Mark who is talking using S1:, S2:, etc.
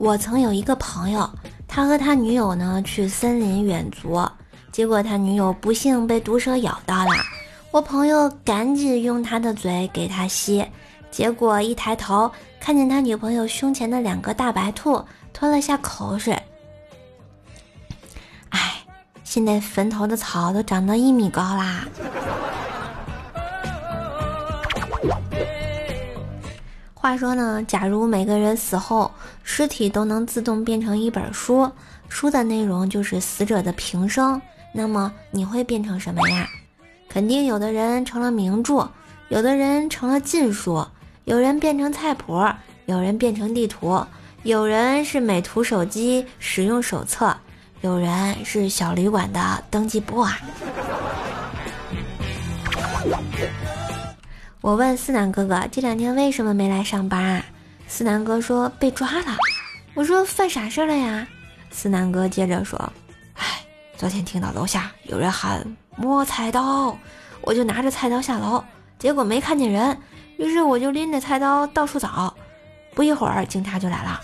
S1: 我曾有一个朋友，他和他女友呢去森林远足，结果他女友不幸被毒蛇咬到了。我朋友赶紧用他的嘴给他吸，结果一抬头看见他女朋友胸前的两个大白兔，吞了下口水。哎，现在坟头的草都长到一米高啦。话说呢，假如每个人死后尸体都能自动变成一本书，书的内容就是死者的平生，那么你会变成什么呀？肯定有的人成了名著，有的人成了禁书，有人变成菜谱，有人变成地图，有人是美图手机使用手册，有人是小旅馆的登记簿啊。我问思南哥哥这两天为什么没来上班？思南哥说被抓了。我说犯啥事了呀？思南哥接着说：“哎，昨天听到楼下有人喊摸菜刀，我就拿着菜刀下楼，结果没看见人，于是我就拎着菜刀到处找。不一会儿，警察就来了。”